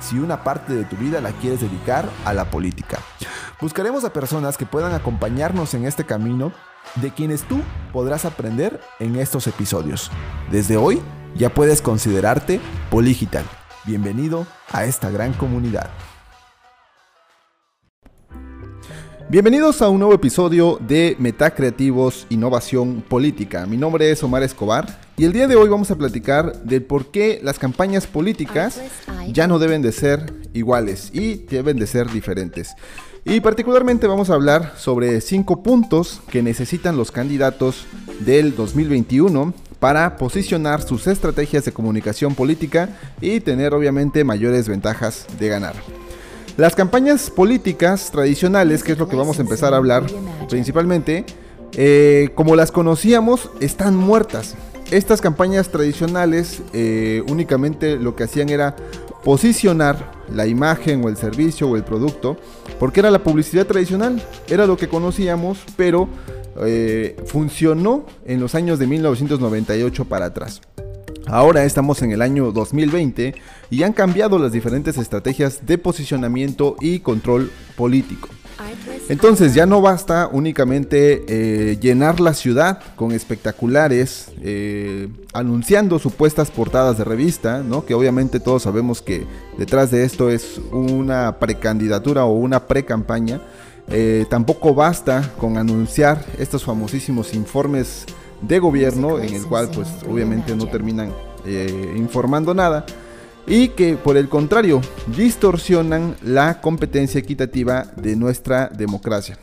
si una parte de tu vida la quieres dedicar a la política. Buscaremos a personas que puedan acompañarnos en este camino de quienes tú podrás aprender en estos episodios. Desde hoy ya puedes considerarte Poligital. Bienvenido a esta gran comunidad. Bienvenidos a un nuevo episodio de Metacreativos Innovación Política. Mi nombre es Omar Escobar y el día de hoy vamos a platicar de por qué las campañas políticas ya no deben de ser iguales y deben de ser diferentes. Y particularmente vamos a hablar sobre cinco puntos que necesitan los candidatos del 2021 para posicionar sus estrategias de comunicación política y tener obviamente mayores ventajas de ganar. Las campañas políticas tradicionales, que es lo que vamos a empezar a hablar principalmente, eh, como las conocíamos, están muertas. Estas campañas tradicionales eh, únicamente lo que hacían era posicionar la imagen o el servicio o el producto, porque era la publicidad tradicional, era lo que conocíamos, pero eh, funcionó en los años de 1998 para atrás. Ahora estamos en el año 2020 y han cambiado las diferentes estrategias de posicionamiento y control político. Entonces ya no basta únicamente eh, llenar la ciudad con espectaculares, eh, anunciando supuestas portadas de revista, ¿no? que obviamente todos sabemos que detrás de esto es una precandidatura o una pre-campaña. Eh, tampoco basta con anunciar estos famosísimos informes de gobierno en el cual pues obviamente no terminan informando nada y que por el contrario distorsionan la competencia equitativa de nuestra democracia.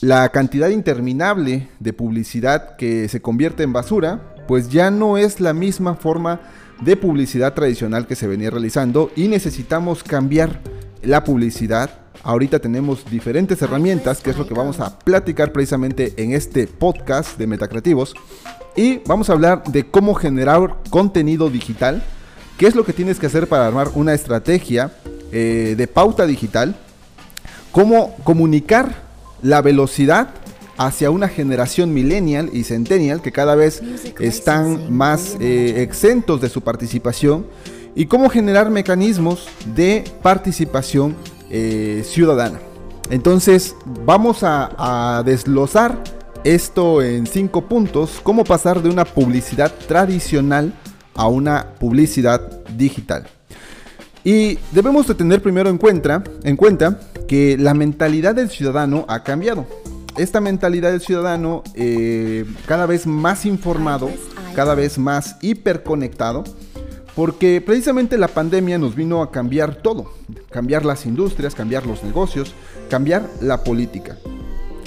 La cantidad interminable de publicidad que se convierte en basura, pues ya no es la misma forma de publicidad tradicional que se venía realizando y necesitamos cambiar la publicidad. Ahorita tenemos diferentes herramientas, que es lo que vamos a platicar precisamente en este podcast de Metacreativos. Y vamos a hablar de cómo generar contenido digital ¿Qué es lo que tienes que hacer para armar una estrategia eh, de pauta digital? ¿Cómo comunicar la velocidad hacia una generación millennial y centennial que cada vez están más eh, exentos de su participación? ¿Y cómo generar mecanismos de participación eh, ciudadana? Entonces vamos a, a desglosar esto en cinco puntos, cómo pasar de una publicidad tradicional a una publicidad digital. Y debemos de tener primero en cuenta, en cuenta que la mentalidad del ciudadano ha cambiado. Esta mentalidad del ciudadano eh, cada vez más informado, cada vez más hiperconectado, porque precisamente la pandemia nos vino a cambiar todo, cambiar las industrias, cambiar los negocios, cambiar la política.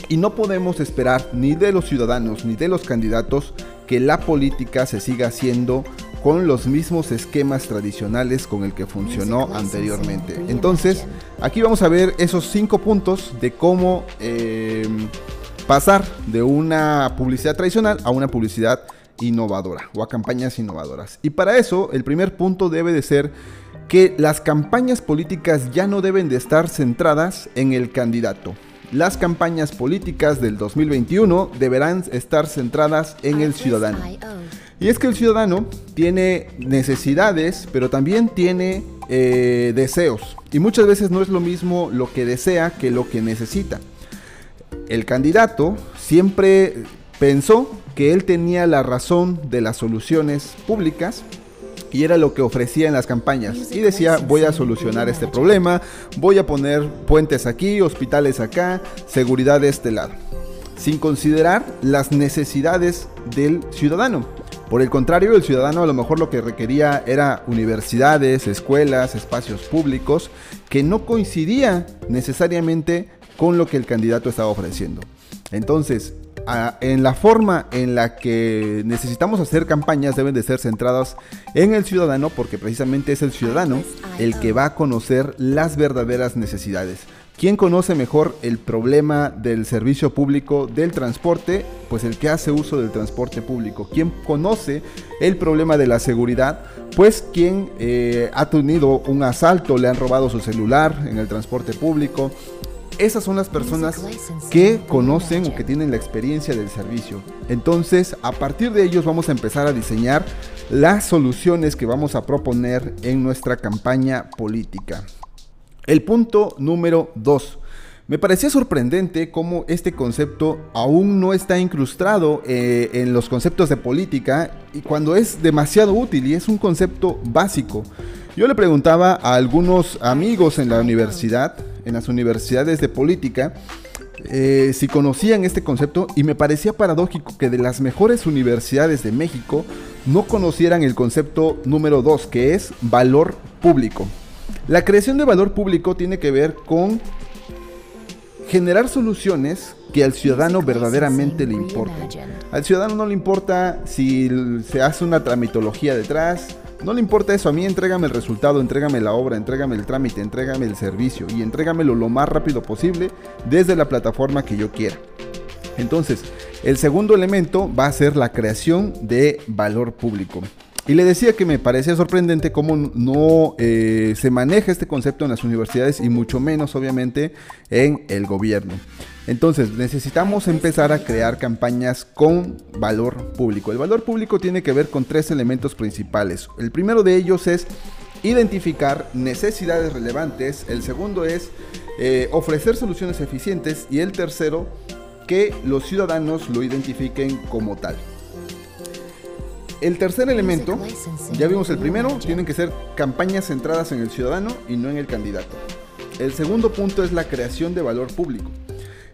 Y no podemos esperar ni de los ciudadanos ni de los candidatos que la política se siga haciendo con los mismos esquemas tradicionales con el que funcionó anteriormente. Entonces, aquí vamos a ver esos cinco puntos de cómo eh, pasar de una publicidad tradicional a una publicidad innovadora o a campañas innovadoras. Y para eso, el primer punto debe de ser que las campañas políticas ya no deben de estar centradas en el candidato. Las campañas políticas del 2021 deberán estar centradas en el ciudadano. Y es que el ciudadano tiene necesidades, pero también tiene eh, deseos. Y muchas veces no es lo mismo lo que desea que lo que necesita. El candidato siempre pensó que él tenía la razón de las soluciones públicas y era lo que ofrecía en las campañas. Y decía, voy a solucionar este problema, voy a poner puentes aquí, hospitales acá, seguridad de este lado, sin considerar las necesidades del ciudadano. Por el contrario, el ciudadano a lo mejor lo que requería era universidades, escuelas, espacios públicos, que no coincidía necesariamente con lo que el candidato estaba ofreciendo. Entonces, en la forma en la que necesitamos hacer campañas deben de ser centradas en el ciudadano porque precisamente es el ciudadano el que va a conocer las verdaderas necesidades. ¿Quién conoce mejor el problema del servicio público del transporte? Pues el que hace uso del transporte público. ¿Quién conoce el problema de la seguridad? Pues quien eh, ha tenido un asalto, le han robado su celular en el transporte público. Esas son las personas que conocen o que tienen la experiencia del servicio. Entonces, a partir de ellos vamos a empezar a diseñar las soluciones que vamos a proponer en nuestra campaña política. El punto número 2. Me parecía sorprendente cómo este concepto aún no está incrustado eh, en los conceptos de política y cuando es demasiado útil y es un concepto básico. Yo le preguntaba a algunos amigos en la universidad, en las universidades de política, eh, si conocían este concepto y me parecía paradójico que de las mejores universidades de México no conocieran el concepto número 2, que es valor público. La creación de valor público tiene que ver con generar soluciones que al ciudadano verdaderamente le importen. Al ciudadano no le importa si se hace una tramitología detrás, no le importa eso, a mí entrégame el resultado, entrégame la obra, entrégame el trámite, entrégame el servicio y entrégamelo lo más rápido posible desde la plataforma que yo quiera. Entonces, el segundo elemento va a ser la creación de valor público. Y le decía que me parecía sorprendente cómo no eh, se maneja este concepto en las universidades y mucho menos obviamente en el gobierno. Entonces necesitamos empezar a crear campañas con valor público. El valor público tiene que ver con tres elementos principales. El primero de ellos es identificar necesidades relevantes. El segundo es eh, ofrecer soluciones eficientes. Y el tercero, que los ciudadanos lo identifiquen como tal. El tercer elemento, ya vimos el primero, tienen que ser campañas centradas en el ciudadano y no en el candidato. El segundo punto es la creación de valor público.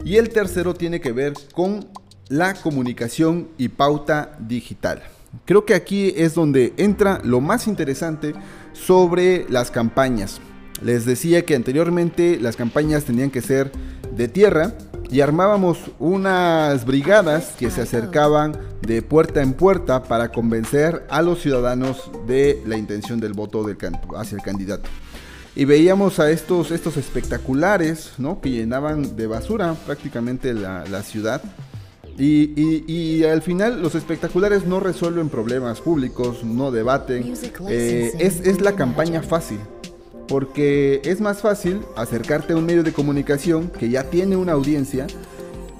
Y el tercero tiene que ver con la comunicación y pauta digital. Creo que aquí es donde entra lo más interesante sobre las campañas. Les decía que anteriormente las campañas tenían que ser de tierra y armábamos unas brigadas que se acercaban de puerta en puerta para convencer a los ciudadanos de la intención del voto del hacia el candidato. Y veíamos a estos, estos espectaculares ¿no? que llenaban de basura prácticamente la, ciudad. Y, al final los espectaculares no resuelven problemas públicos, no debaten. Eh, es, es la campaña fácil porque es más fácil acercarte a un medio de comunicación que ya tiene una audiencia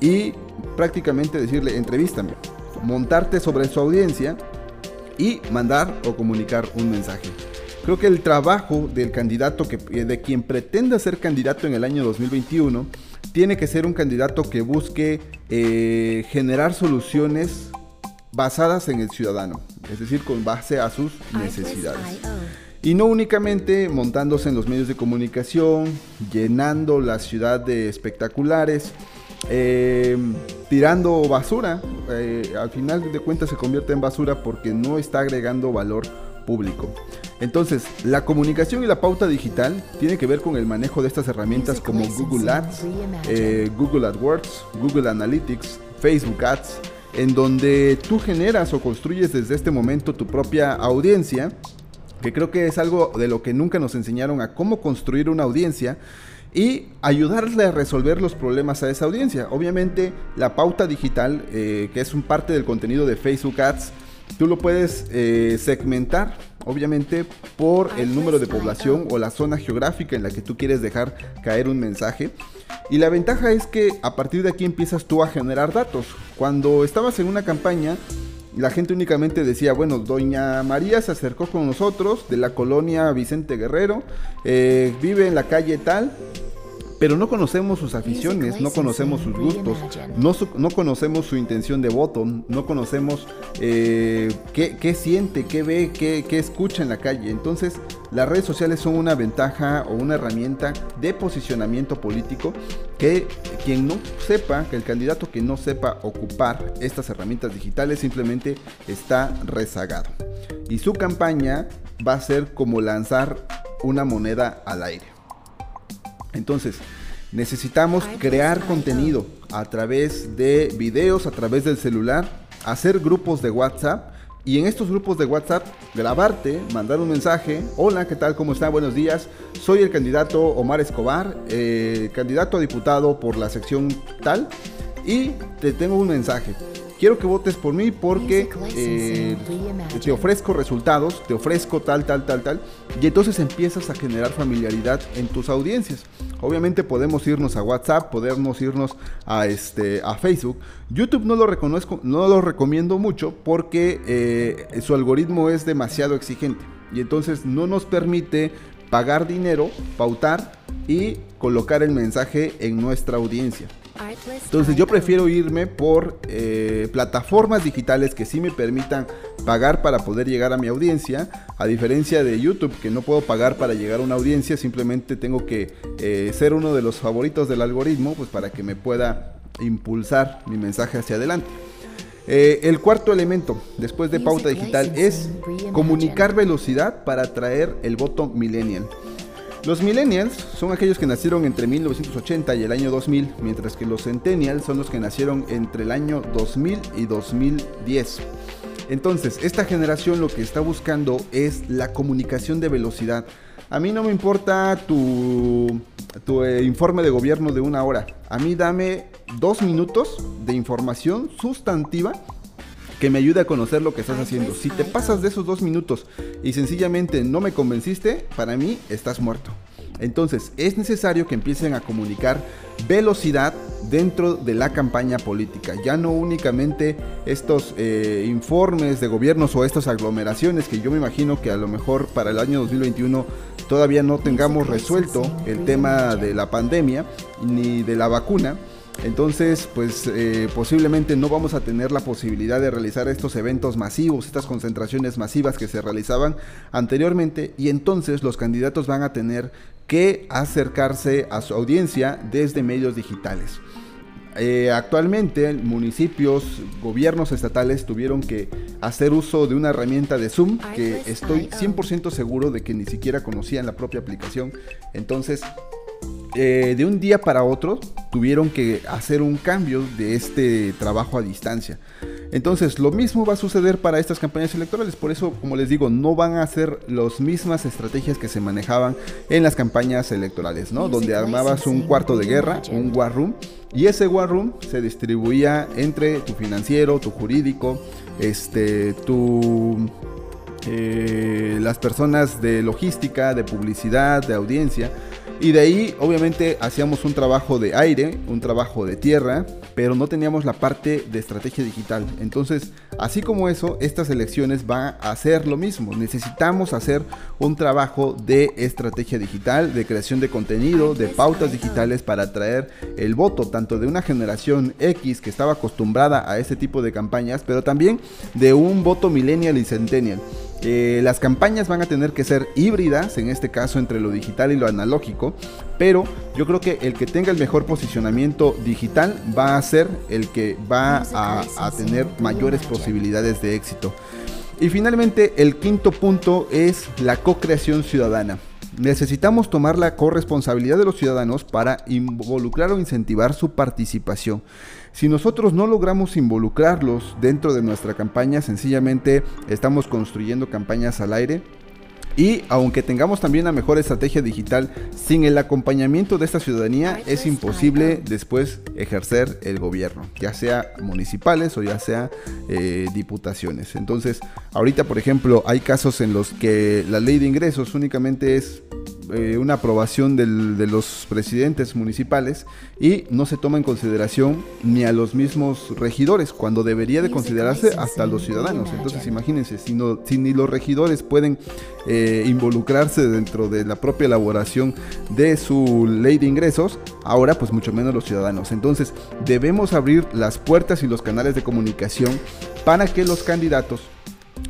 y prácticamente decirle entrevístame, montarte sobre su audiencia y mandar o comunicar un mensaje. Creo que el trabajo del candidato que, de quien pretenda ser candidato en el año 2021 tiene que ser un candidato que busque eh, generar soluciones basadas en el ciudadano, es decir, con base a sus necesidades. Y no únicamente montándose en los medios de comunicación, llenando la ciudad de espectaculares, eh, tirando basura. Eh, al final de cuentas se convierte en basura porque no está agregando valor público. Entonces, la comunicación y la pauta digital tiene que ver con el manejo de estas herramientas como Google Ads, eh, Google AdWords, Google Analytics, Facebook Ads, en donde tú generas o construyes desde este momento tu propia audiencia que creo que es algo de lo que nunca nos enseñaron a cómo construir una audiencia y ayudarle a resolver los problemas a esa audiencia. Obviamente la pauta digital, eh, que es un parte del contenido de Facebook Ads, tú lo puedes eh, segmentar, obviamente, por el número de población o la zona geográfica en la que tú quieres dejar caer un mensaje. Y la ventaja es que a partir de aquí empiezas tú a generar datos. Cuando estabas en una campaña, la gente únicamente decía, bueno, doña María se acercó con nosotros de la colonia Vicente Guerrero, eh, vive en la calle tal, pero no conocemos sus aficiones, no conocemos sus gustos, no, no conocemos su intención de voto, no conocemos eh, qué, siente, qué ve, qué, qué escucha en la calle. Entonces, las redes sociales son una ventaja o una herramienta de posicionamiento político que quien no sepa, que el candidato que no sepa ocupar estas herramientas digitales simplemente está rezagado. Y su campaña va a ser como lanzar una moneda al aire. Entonces, necesitamos crear contenido a través de videos, a través del celular, hacer grupos de WhatsApp y en estos grupos de WhatsApp grabarte, mandar un mensaje, hola, ¿qué tal? ¿Cómo está? Buenos días. Soy el candidato Omar Escobar, eh, candidato a diputado por la sección tal y te tengo un mensaje quiero que votes por mí porque eh, te ofrezco resultados, te ofrezco tal, tal, tal, tal, y entonces empiezas a generar familiaridad en tus audiencias. Obviamente podemos irnos a WhatsApp, podemos irnos a, este, a Facebook. YouTube no lo reconozco, no lo recomiendo mucho porque eh, su algoritmo es demasiado exigente y entonces no nos permite pagar dinero, pautar y colocar el mensaje en nuestra audiencia. Entonces yo prefiero irme por eh, plataformas digitales que sí me permitan pagar para poder llegar a mi audiencia, a diferencia de YouTube que no puedo pagar para llegar a una audiencia, simplemente tengo que eh, ser uno de los favoritos del algoritmo, pues para que me pueda impulsar mi mensaje hacia adelante. Eh, el cuarto elemento, después de pauta digital, es comunicar velocidad para atraer el voto millennial. Los millennials son aquellos que nacieron entre 1980 y el año 2000, mientras que los centennials son los que nacieron entre el año 2000 y 2010. Entonces, esta generación lo que está buscando es la comunicación de velocidad. A mí no me importa tu, tu eh, informe de gobierno de una hora. A mí dame dos minutos de información sustantiva que me ayude a conocer lo que estás haciendo. Si te pasas de esos dos minutos y sencillamente no me convenciste, para mí estás muerto. Entonces es necesario que empiecen a comunicar velocidad dentro de la campaña política. Ya no únicamente estos eh, informes de gobiernos o estas aglomeraciones que yo me imagino que a lo mejor para el año 2021 todavía no tengamos resuelto el tema de la pandemia ni de la vacuna entonces, pues eh, posiblemente no vamos a tener la posibilidad de realizar estos eventos masivos, estas concentraciones masivas que se realizaban anteriormente y entonces los candidatos van a tener que acercarse a su audiencia desde medios digitales. Eh, actualmente municipios, gobiernos estatales tuvieron que hacer uso de una herramienta de Zoom que estoy 100% seguro de que ni siquiera conocían la propia aplicación. Entonces eh, de un día para otro tuvieron que hacer un cambio de este trabajo a distancia. Entonces, lo mismo va a suceder para estas campañas electorales. Por eso, como les digo, no van a ser las mismas estrategias que se manejaban en las campañas electorales, ¿no? Donde armabas un cuarto de guerra, un war room, y ese war room se distribuía entre tu financiero, tu jurídico, este, tu eh, las personas de logística, de publicidad, de audiencia. Y de ahí, obviamente, hacíamos un trabajo de aire, un trabajo de tierra, pero no teníamos la parte de estrategia digital. Entonces, así como eso, estas elecciones van a hacer lo mismo. Necesitamos hacer un trabajo de estrategia digital, de creación de contenido, de pautas digitales para atraer el voto, tanto de una generación X que estaba acostumbrada a este tipo de campañas, pero también de un voto millennial y centennial. Eh, las campañas van a tener que ser híbridas, en este caso entre lo digital y lo analógico, pero yo creo que el que tenga el mejor posicionamiento digital va a ser el que va a, tener mayores posibilidades de éxito. Y finalmente el quinto punto es la co-creación ciudadana. Necesitamos tomar la corresponsabilidad de los ciudadanos para involucrar o incentivar su participación. Si nosotros no logramos involucrarlos dentro de nuestra campaña, sencillamente estamos construyendo campañas al aire y aunque tengamos también la mejor estrategia digital, sin el acompañamiento de esta ciudadanía es imposible después ejercer el gobierno, ya sea municipales o ya sea eh, diputaciones. Entonces, ahorita por ejemplo hay casos en los que la ley de ingresos únicamente es eh, una aprobación de los presidentes municipales y no se toma en consideración ni a los mismos regidores, cuando debería de considerarse hasta los ciudadanos. Entonces imagínense, si, si ni los regidores pueden involucrarse dentro de la propia elaboración de su ley de ingresos, ahora pues mucho menos los ciudadanos. Entonces debemos abrir las puertas y los canales de comunicación para que los candidatos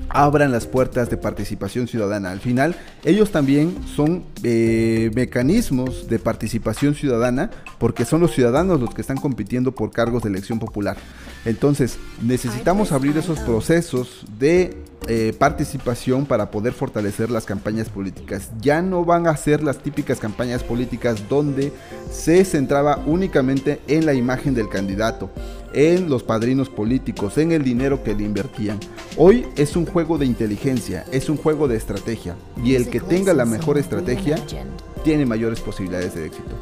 abran las puertas de participación ciudadana. Al final, ellos también son eh, mecanismos de participación ciudadana porque son los ciudadanos los que están compitiendo por cargos de elección popular. Entonces, necesitamos abrir esos procesos de eh, participación para poder fortalecer las campañas políticas. Ya no van a ser las típicas campañas políticas donde se centraba únicamente en la imagen del candidato, en los padrinos políticos, en el dinero que le invertían. Hoy es un juego de inteligencia, es un juego de estrategia y el que tenga la mejor estrategia tiene mayores posibilidades de éxito.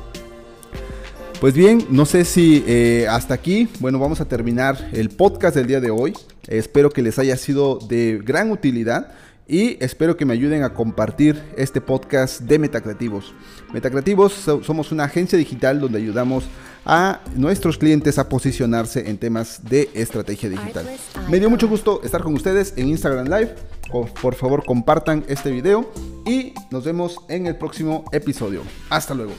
Pues bien, no sé si eh, hasta aquí, bueno, vamos a terminar el podcast del día de hoy. Espero que les haya sido de gran utilidad y espero que me ayuden a compartir este podcast de Metacreativos. Metacreativos somos una agencia digital donde ayudamos a nuestros clientes a posicionarse en temas de estrategia digital. Me dio mucho gusto estar con ustedes en Instagram Live. Por favor, compartan este video y nos vemos en el próximo episodio. Hasta luego.